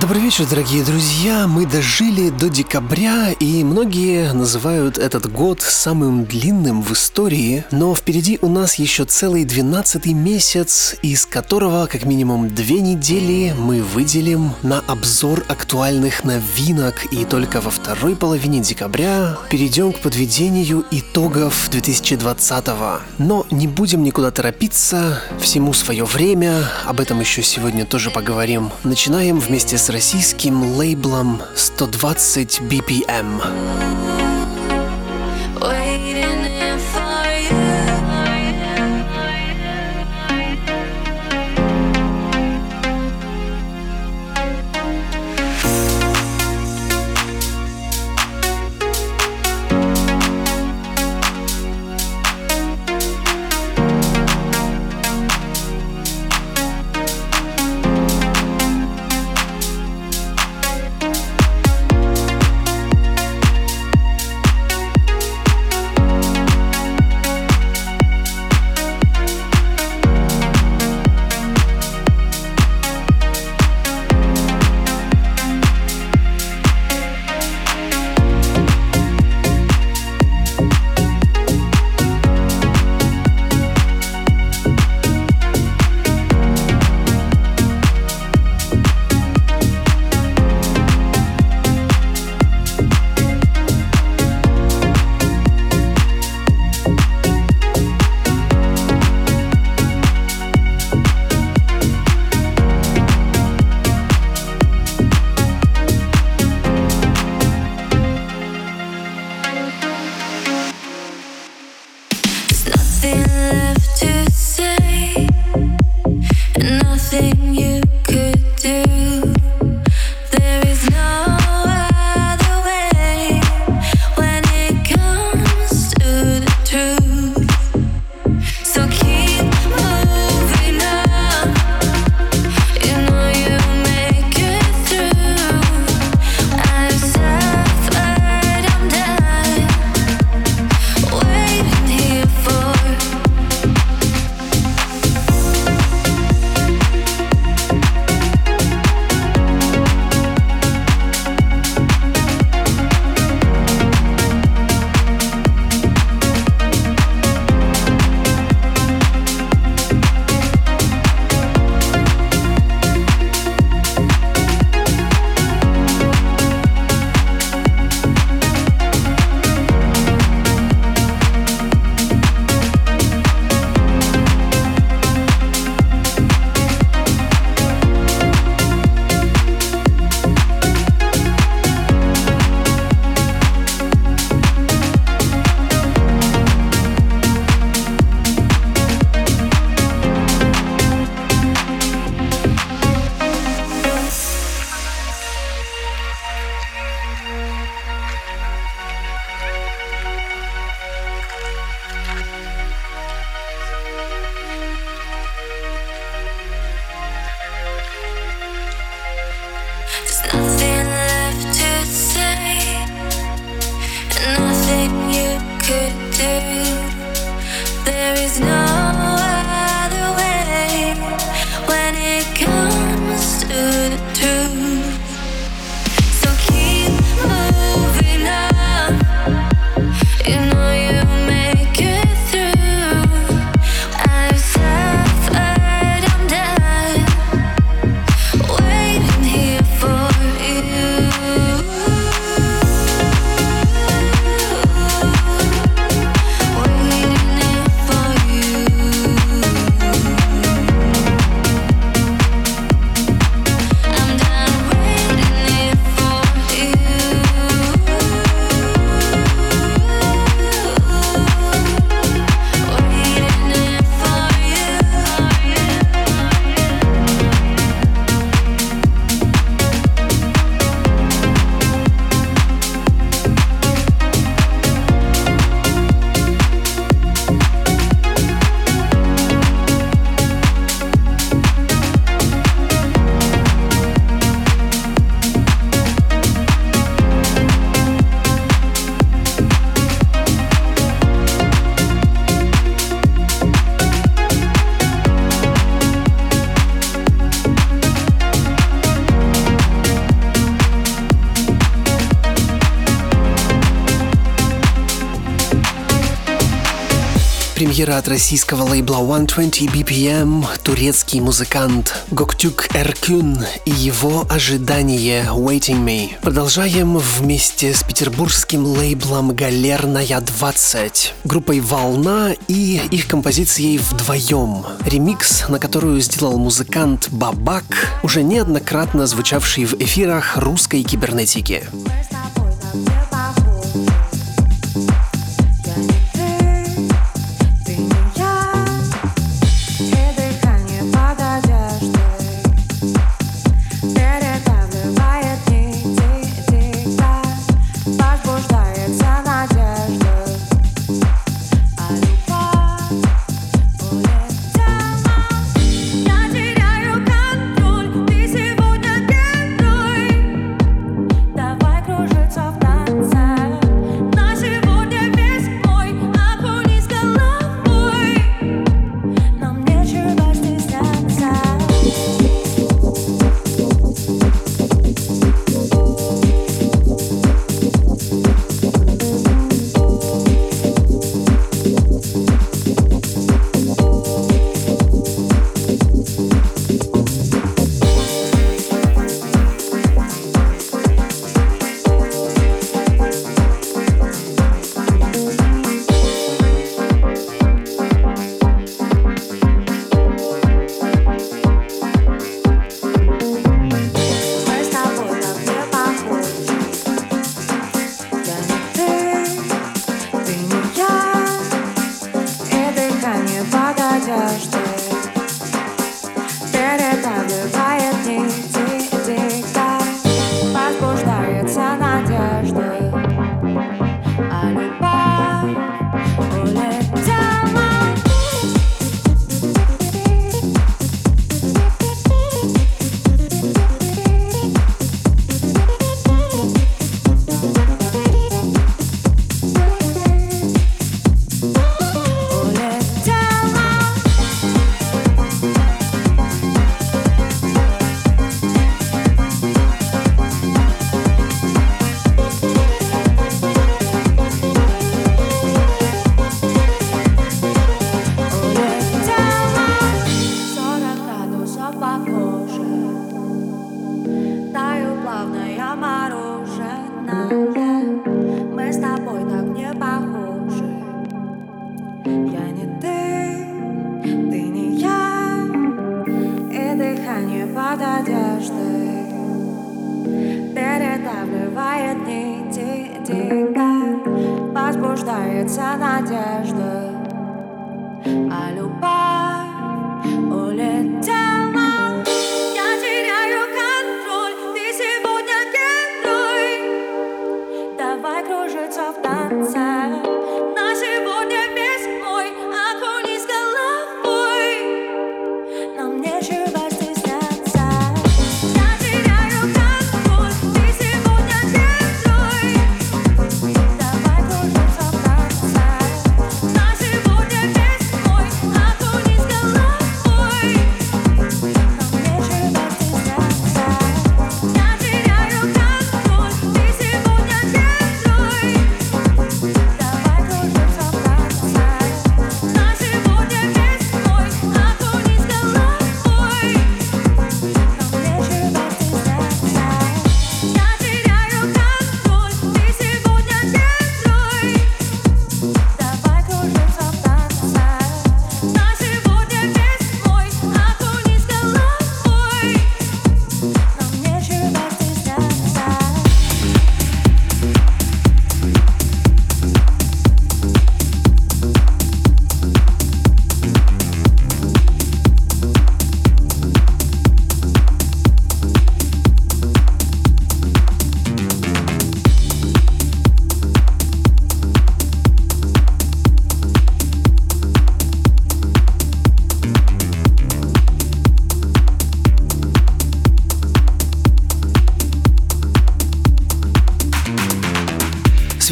Добрый вечер, дорогие друзья. Мы дожили до декабря, и многие называют этот год самым длинным в истории. Но впереди у нас еще целый двенадцатый месяц, из которого как минимум две недели мы выделим на обзор актуальных новинок. И только во второй половине декабря перейдем к подведению итогов 2020 -го. Но не будем никуда торопиться, всему свое время. Об этом еще сегодня тоже поговорим. Начинаем вместе с российским лейблом 120 BPM. Премьера от российского лейбла 120 BPM, турецкий музыкант Гоктюк Эркюн и его ожидание Waiting Me. Продолжаем вместе с петербургским лейблом Галерная 20, группой Волна и их композицией вдвоем. Ремикс, на которую сделал музыкант Бабак, уже неоднократно звучавший в эфирах русской кибернетики.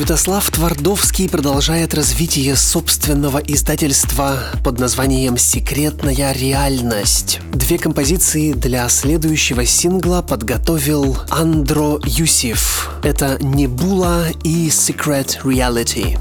Святослав Твардовский продолжает развитие собственного издательства под названием «Секретная реальность». Две композиции для следующего сингла подготовил Андро Юсиф. Это «Небула» и «Secret Reality».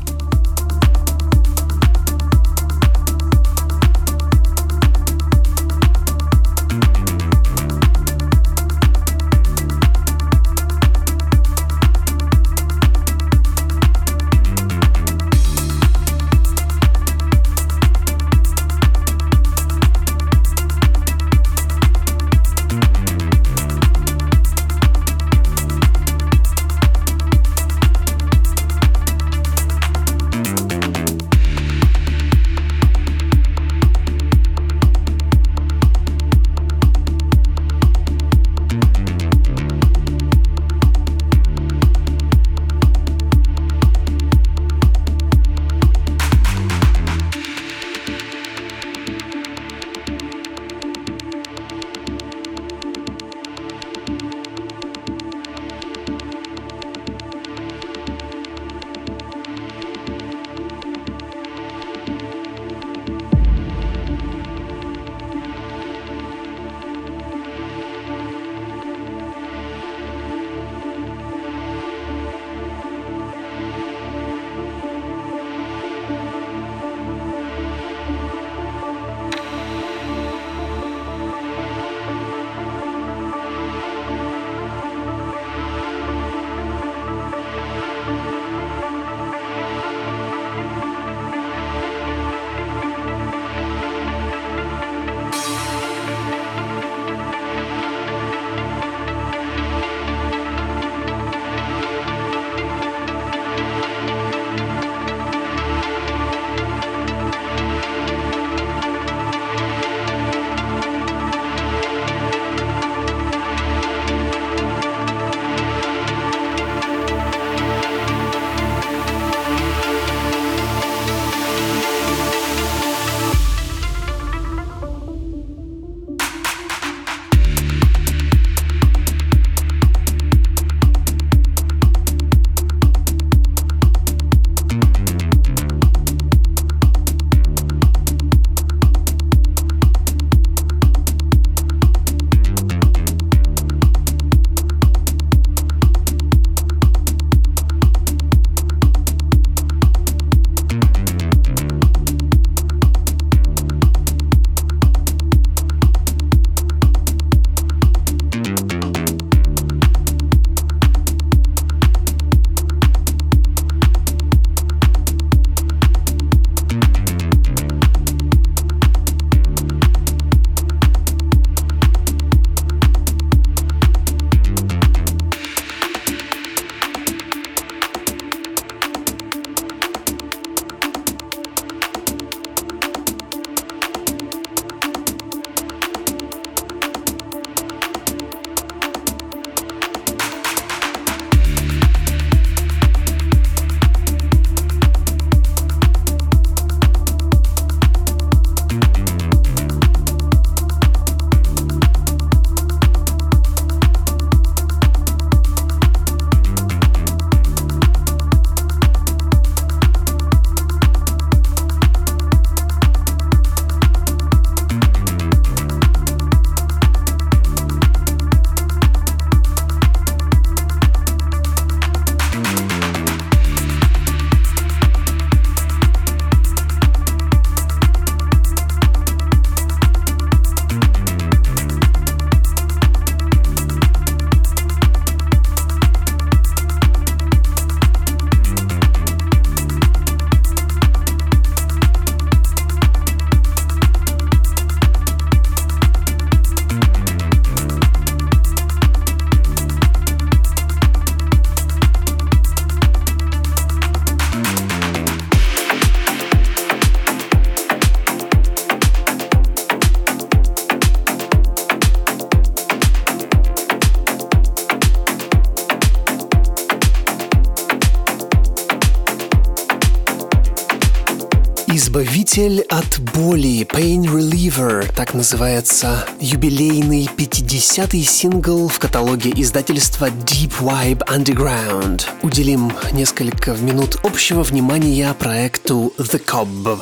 Избавитель от боли, Pain Reliever, так называется юбилейный 50-й сингл в каталоге издательства Deep Vibe Underground. Уделим несколько минут общего внимания проекту The Cobb.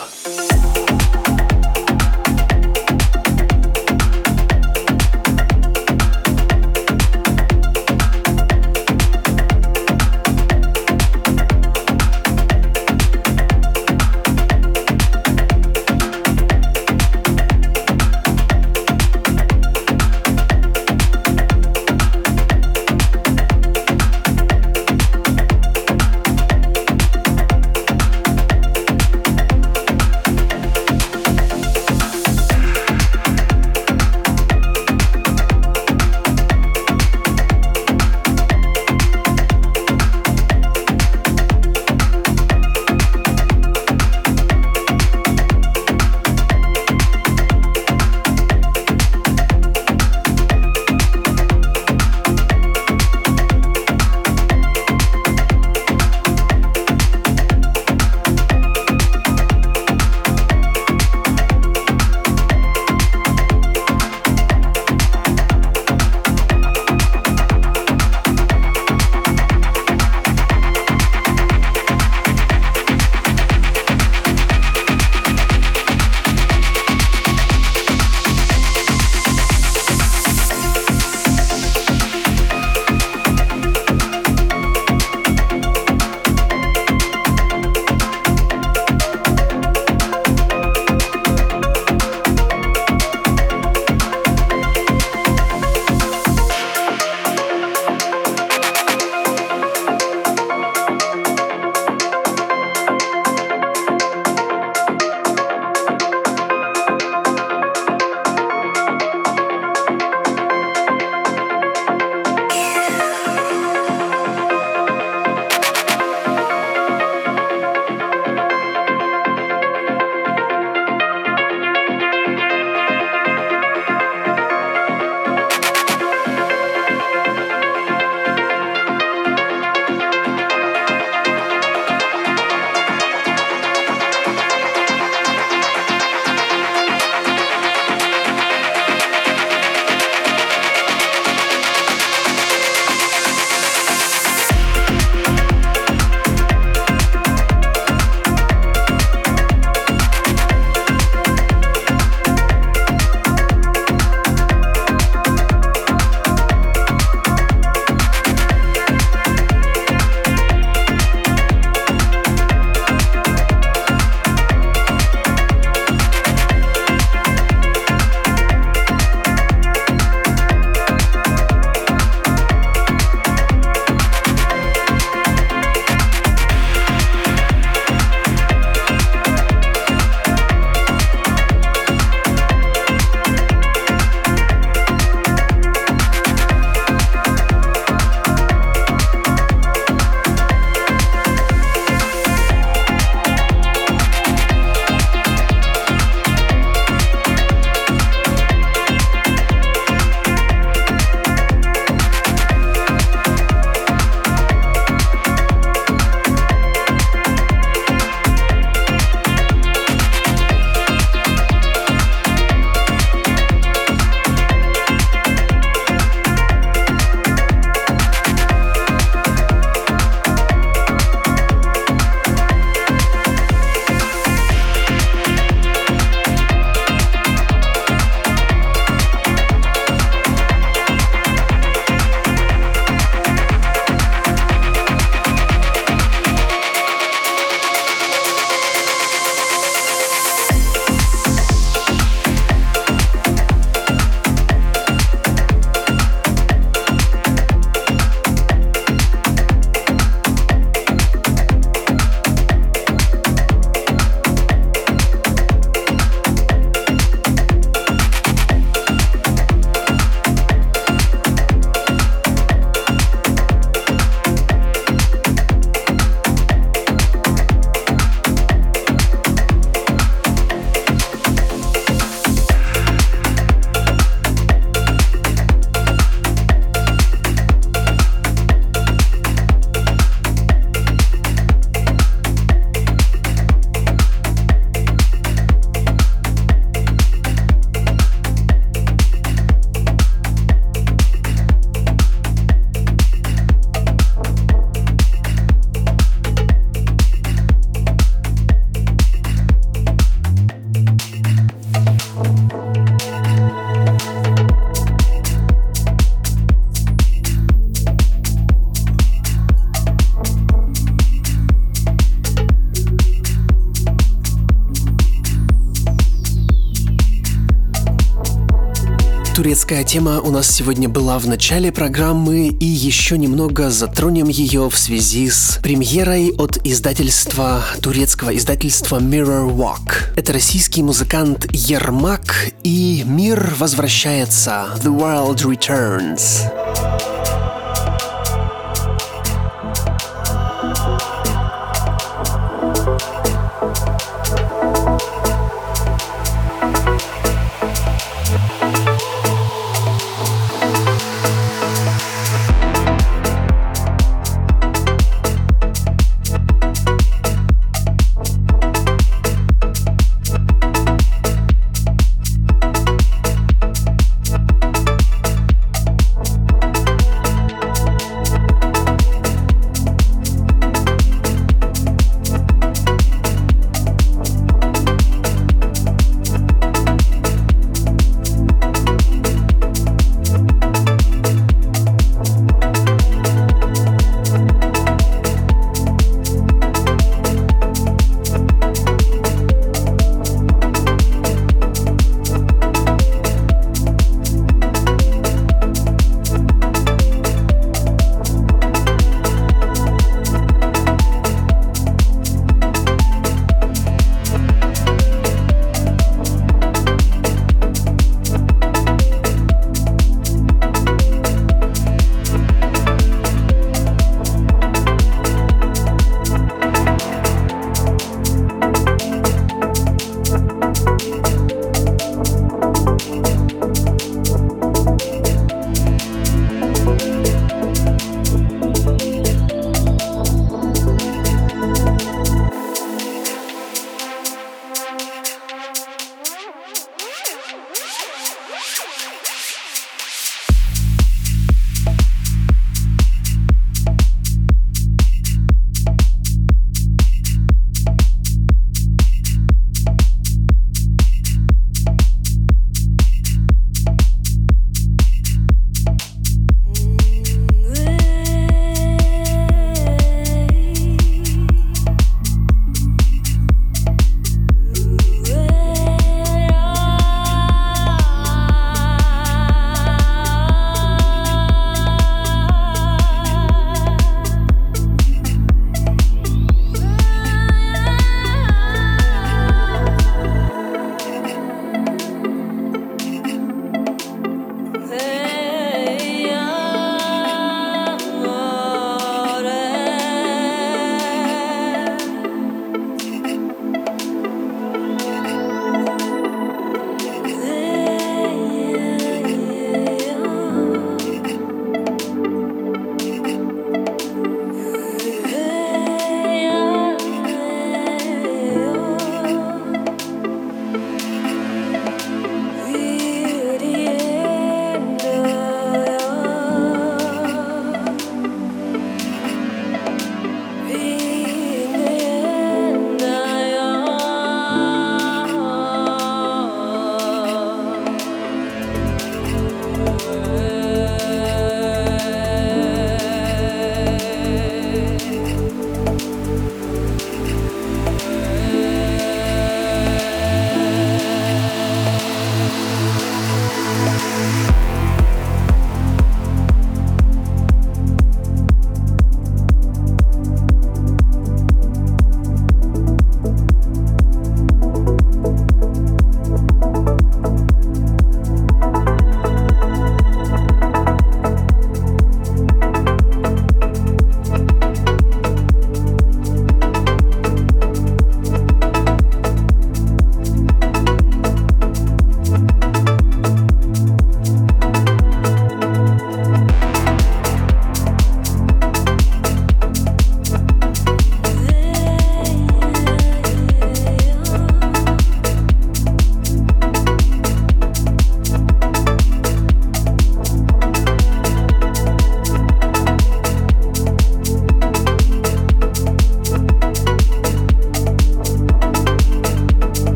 Турецкая тема у нас сегодня была в начале программы и еще немного затронем ее в связи с премьерой от издательства, турецкого издательства Mirror Walk. Это российский музыкант Ермак и «Мир возвращается» The World Returns.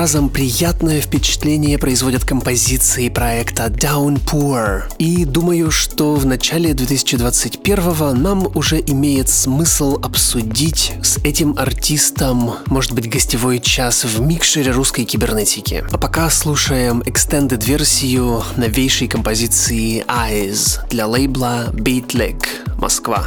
Разом приятное впечатление производят композиции проекта Downpour. И думаю, что в начале 2021 нам уже имеет смысл обсудить с этим артистом, может быть, гостевой час в микшере русской кибернетики. А пока слушаем extended версию новейшей композиции Eyes для лейбла Beatleg Москва.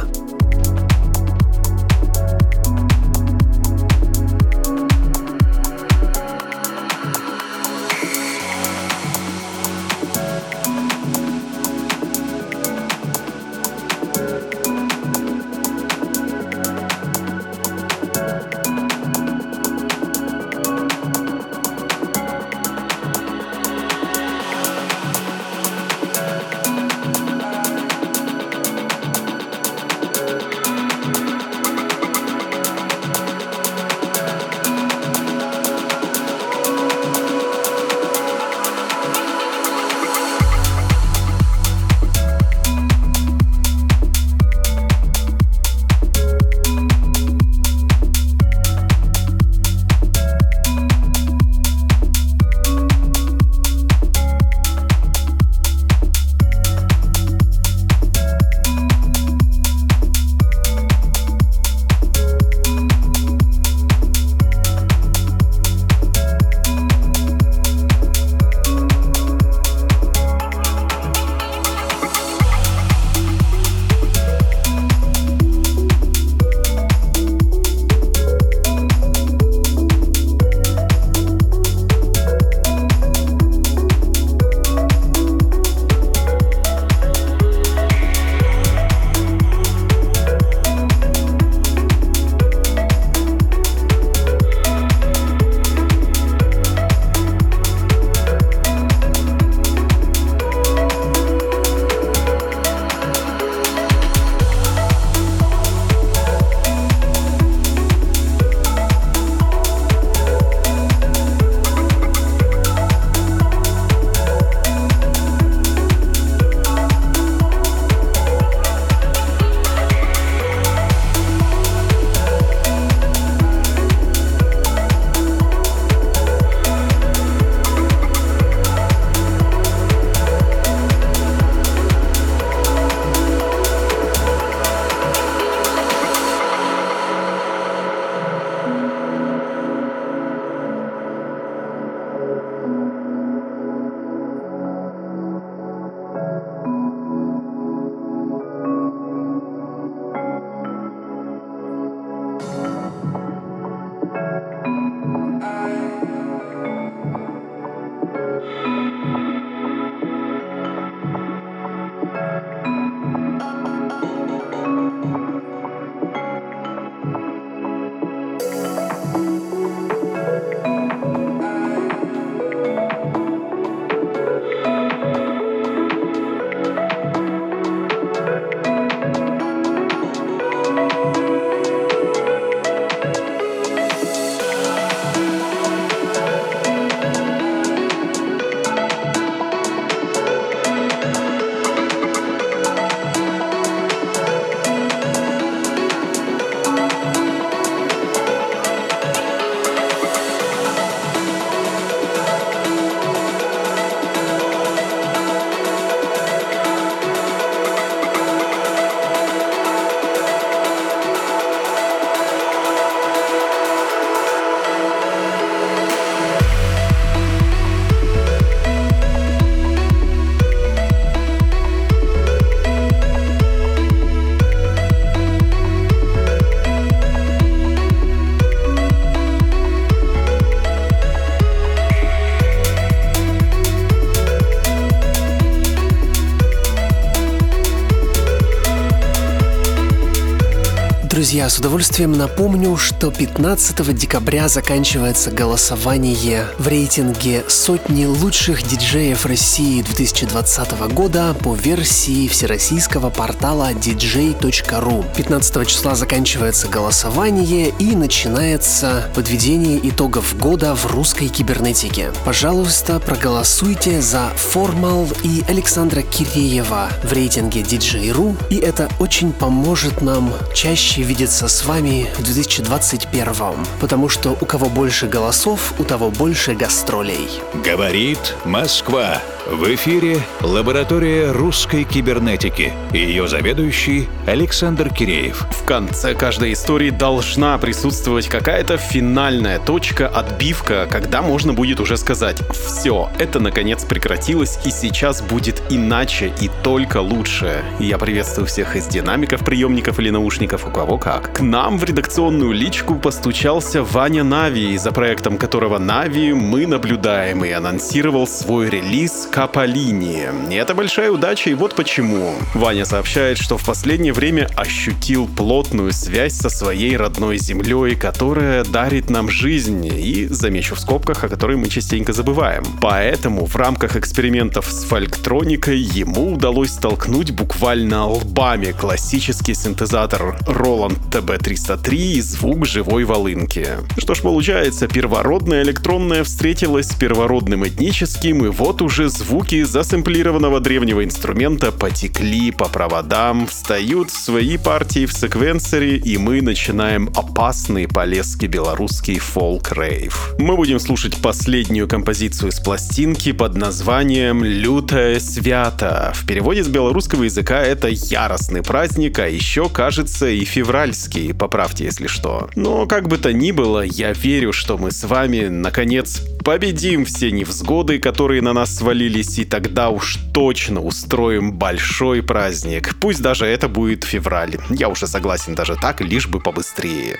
Друзья, с удовольствием напомню, что 15 декабря заканчивается голосование в рейтинге сотни лучших диджеев России 2020 года по версии всероссийского портала dj.ru. 15 числа заканчивается голосование и начинается подведение итогов года в русской кибернетике. Пожалуйста, проголосуйте за Формал и Александра Киреева в рейтинге DJ.ru, и это очень поможет нам чаще видеть увидеться с вами в 2021, потому что у кого больше голосов, у того больше гастролей. Говорит Москва. В эфире лаборатория русской кибернетики и ее заведующий Александр Киреев. В конце каждой истории должна присутствовать какая-то финальная точка, отбивка, когда можно будет уже сказать «Все, это наконец прекратилось, и сейчас будет иначе и только лучше». Я приветствую всех из динамиков, приемников или наушников, у кого как. К нам в редакционную личку постучался Ваня Нави, за проектом которого Нави мы наблюдаем и анонсировал свой релиз Каполини. Это большая удача, и вот почему. Ваня сообщает, что в последнее время ощутил плотную связь со своей родной землей, которая дарит нам жизнь, и, замечу в скобках, о которой мы частенько забываем. Поэтому в рамках экспериментов с фольктроникой ему удалось столкнуть буквально лбами классический синтезатор Roland TB303 и звук живой волынки. Что ж получается, первородная электронная встретилась с первородным этническим, и вот уже звук звуки засэмплированного древнего инструмента потекли по проводам, встают в свои партии в секвенсоре, и мы начинаем опасный полезки белорусский фолк-рейв. Мы будем слушать последнюю композицию с пластинки под названием «Лютая свята». В переводе с белорусского языка это яростный праздник, а еще, кажется, и февральский, поправьте, если что. Но как бы то ни было, я верю, что мы с вами, наконец, победим все невзгоды, которые на нас свалились, и тогда уж точно устроим большой праздник. Пусть даже это будет февраль. Я уже согласен даже так, лишь бы побыстрее.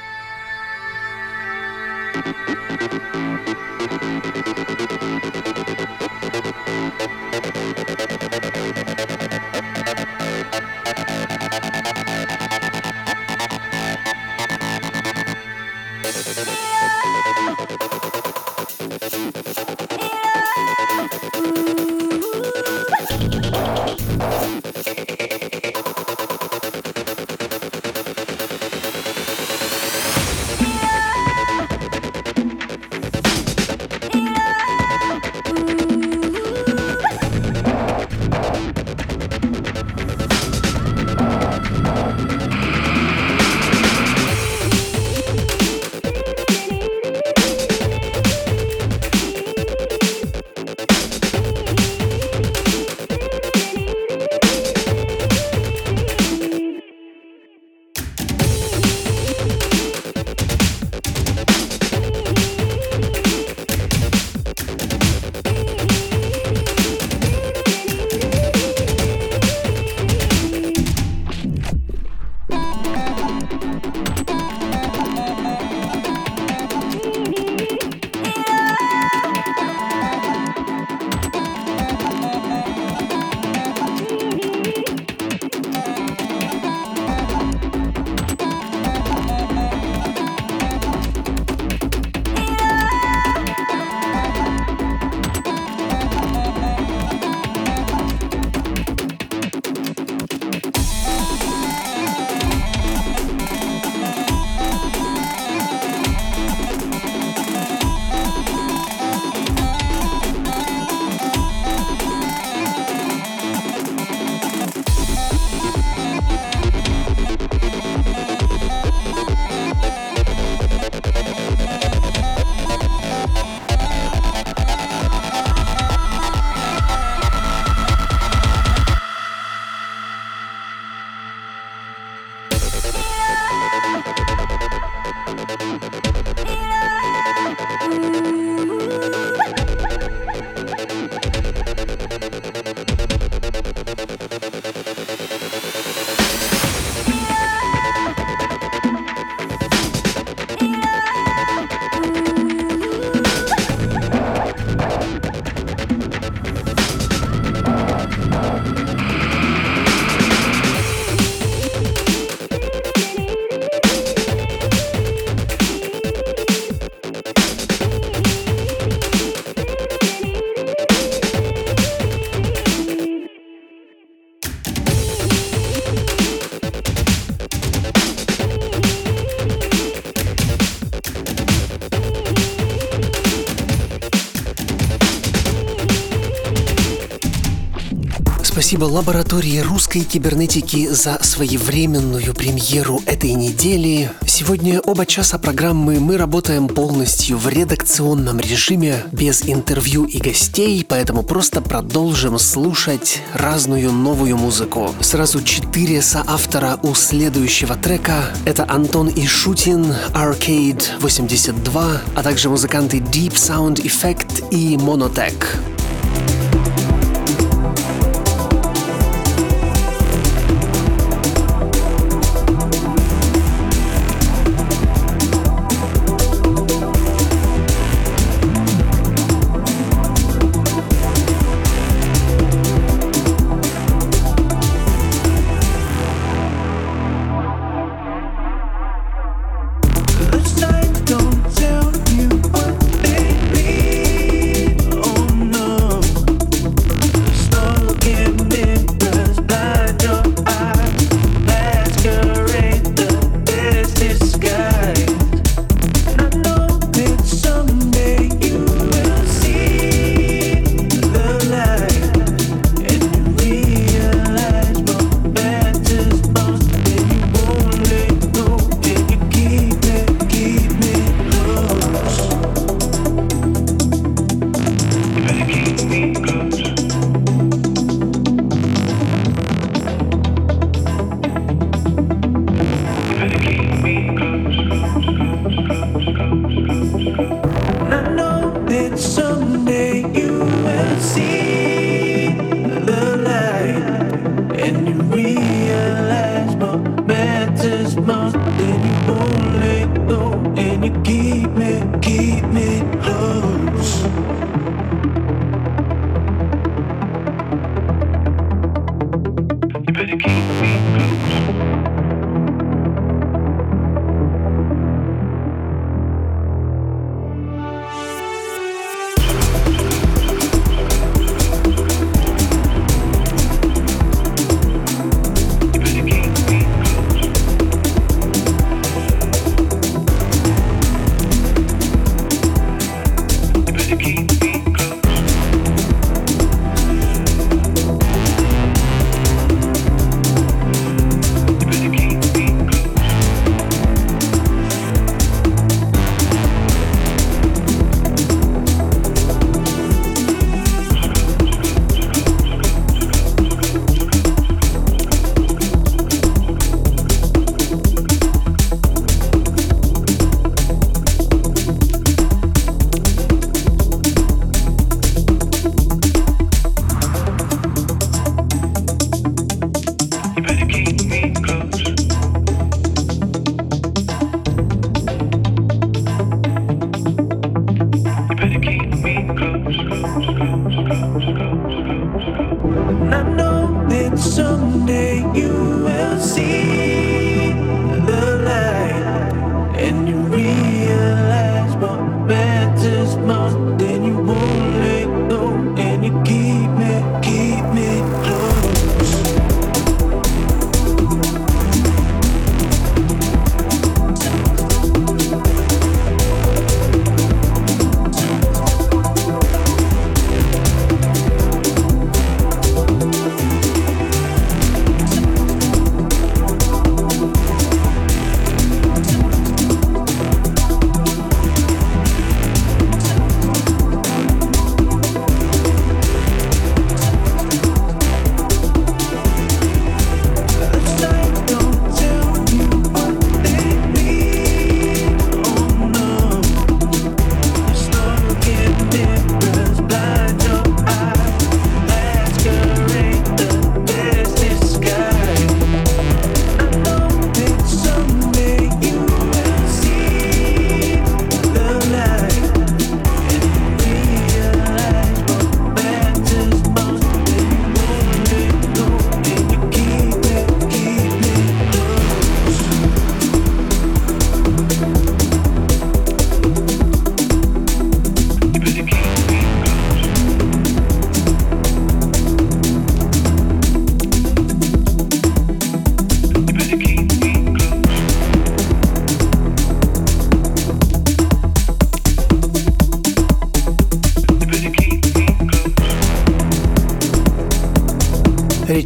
Спасибо лаборатории русской кибернетики за своевременную премьеру этой недели. Сегодня оба часа программы мы работаем полностью в редакционном режиме, без интервью и гостей, поэтому просто продолжим слушать разную новую музыку. Сразу четыре соавтора у следующего трека. Это Антон Ишутин, Arcade 82, а также музыканты Deep Sound Effect и Monotech.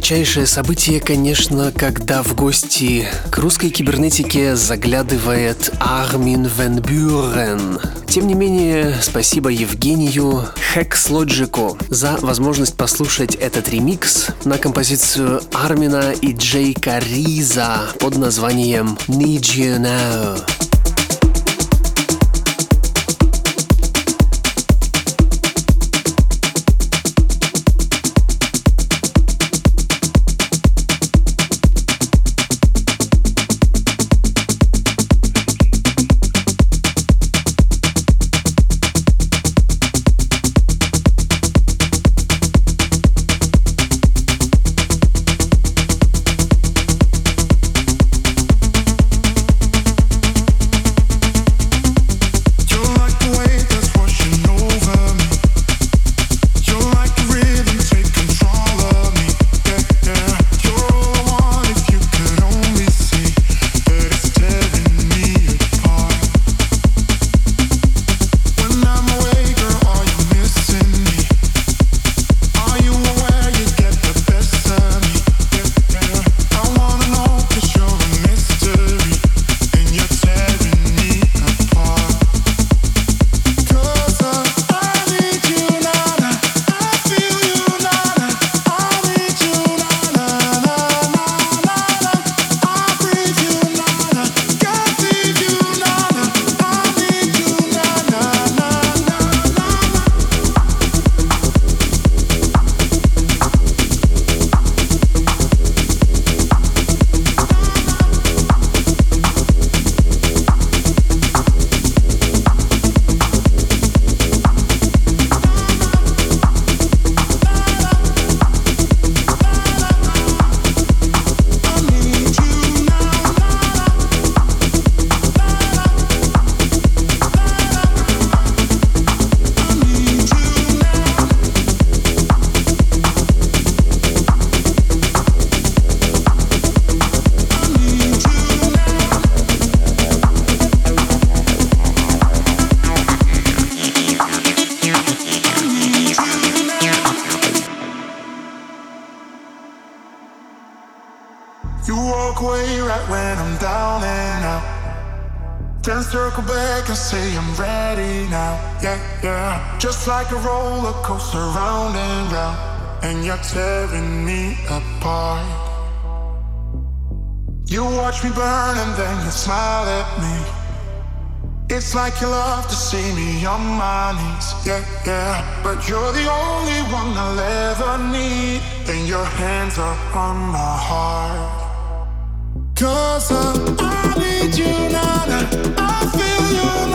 Редчайшее событие, конечно, когда в гости к русской кибернетике заглядывает Армин Вен Бюрен. Тем не менее, спасибо Евгению Хекслоджику за возможность послушать этот ремикс на композицию Армина и Джейка Риза под названием Need You Now. And you're tearing me apart. You watch me burn and then you smile at me. It's like you love to see me on my knees, yeah, yeah. But you're the only one I'll ever need, and your hands are on my heart. Cause I, I need you, nana. I feel you,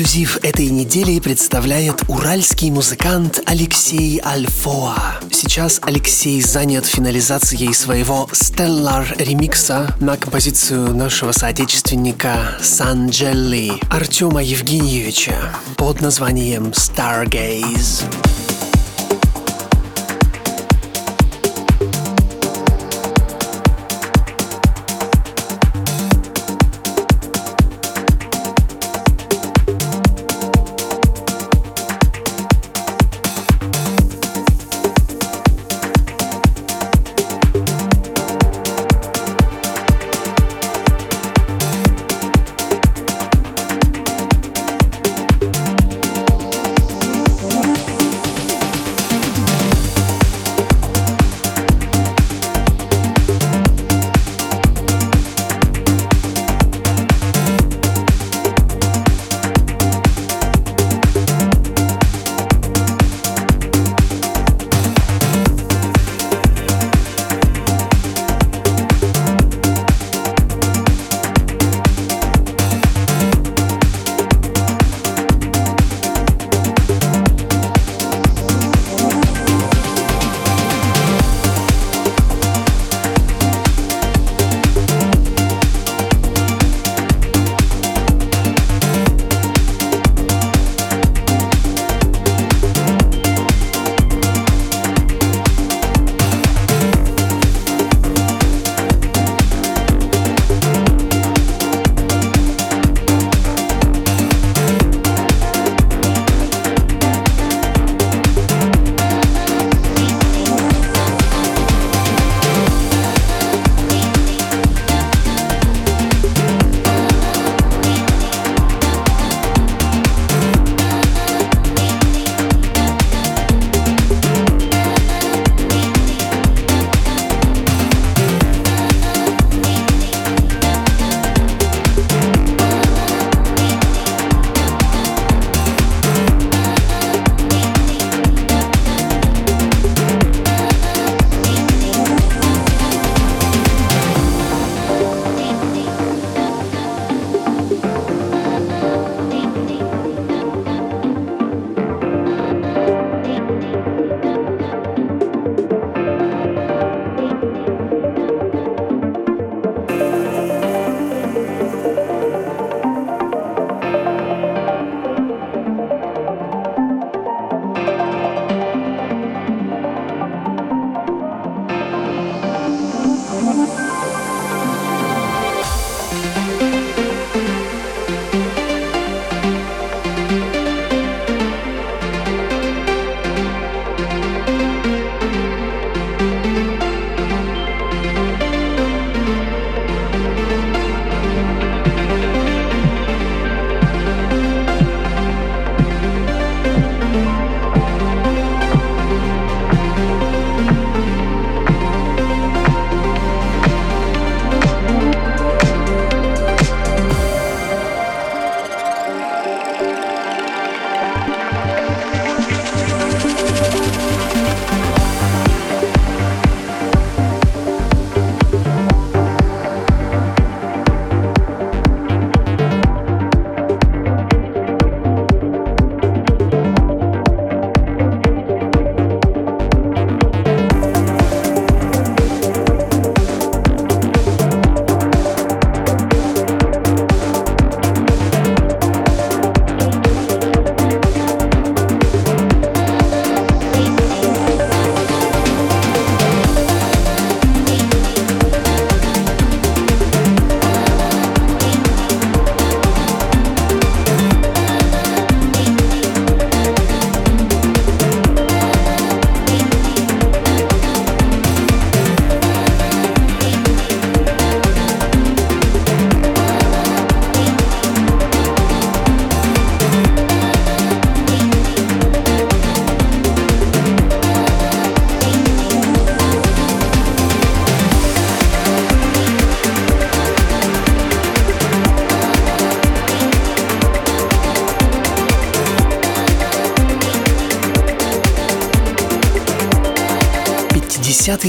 эксклюзив этой недели представляет уральский музыкант Алексей Альфоа. Сейчас Алексей занят финализацией своего Stellar ремикса на композицию нашего соотечественника Санджелли Артема Евгеньевича под названием Stargaze.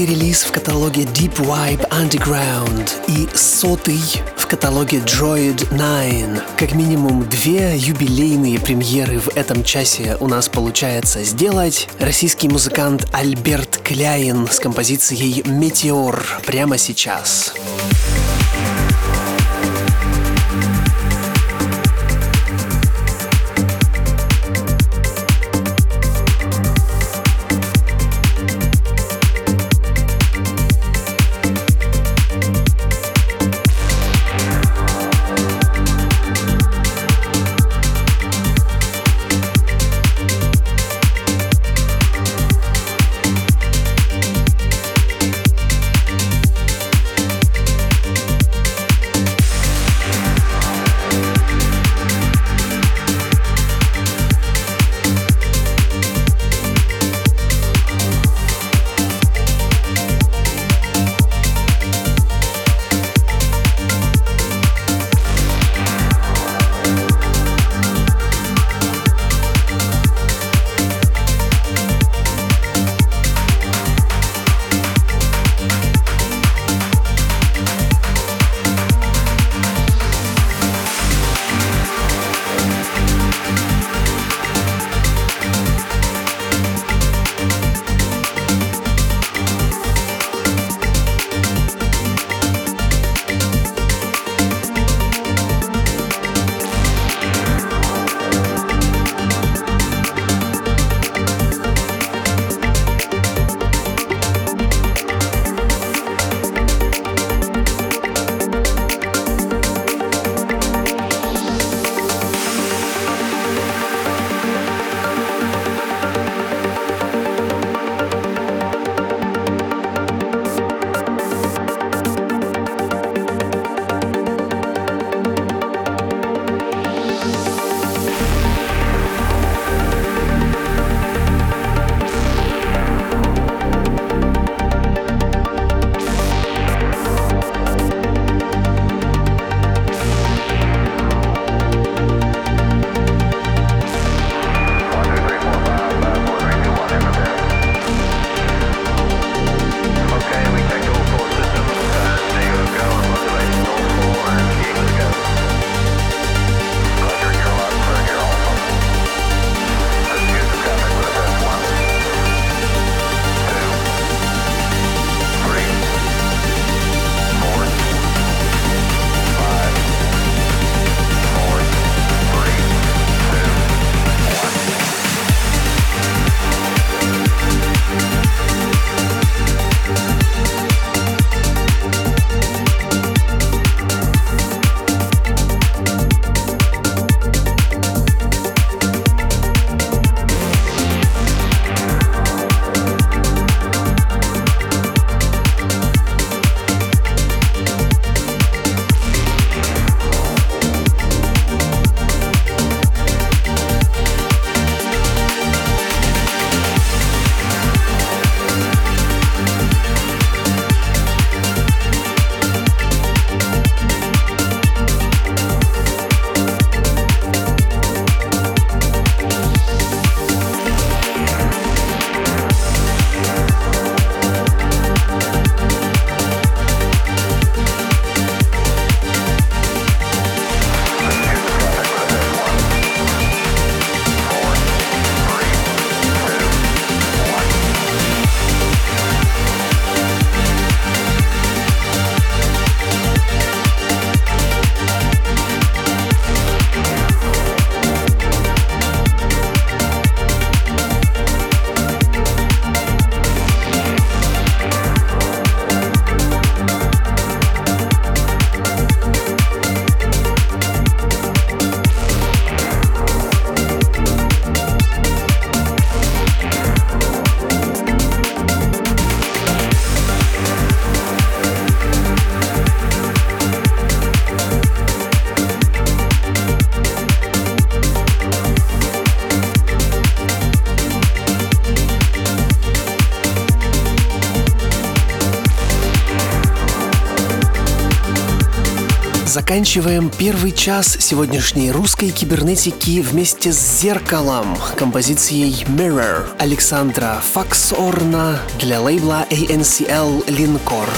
Десятый релиз в каталоге Deep Vibe Underground и сотый в каталоге Droid 9. Как минимум две юбилейные премьеры в этом часе у нас получается сделать. Российский музыкант Альберт Кляйн с композицией «Метеор» прямо сейчас. Заканчиваем первый час сегодняшней русской кибернетики вместе с «Зеркалом» композицией «Mirror» Александра Факсорна для лейбла ANCL «Линкор».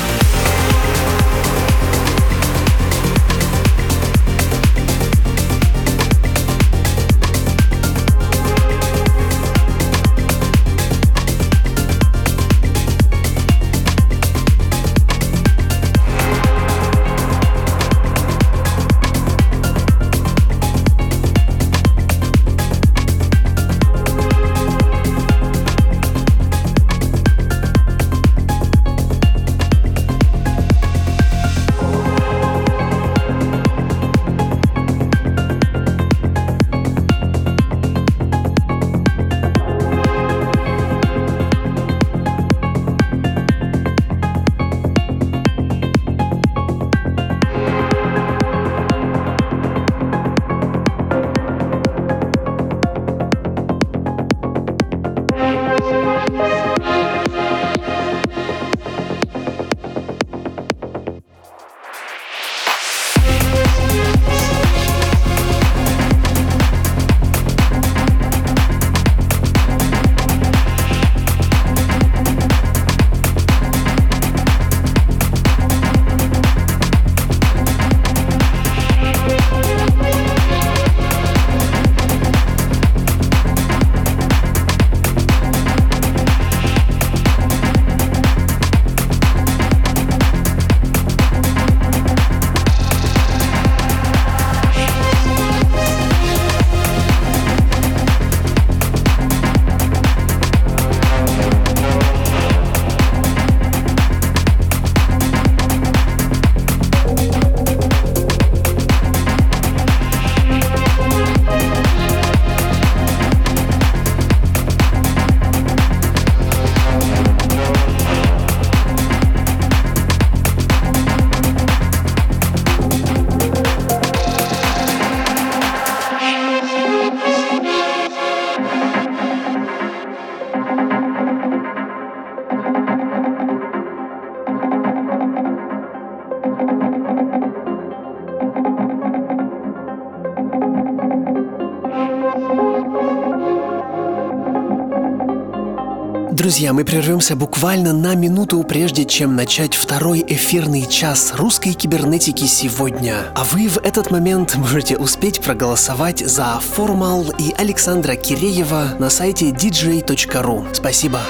Друзья, мы прервемся буквально на минуту, прежде чем начать второй эфирный час русской кибернетики сегодня. А вы в этот момент можете успеть проголосовать за Формал и Александра Киреева на сайте dj.ru. Спасибо.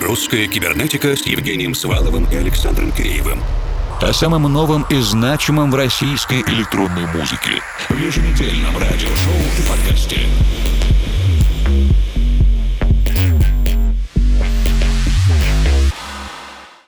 Русская кибернетика с Евгением Сваловым и Александром Киреевым. О самом новом и значимом в российской электронной музыке. В еженедельном радиошоу и подкасте.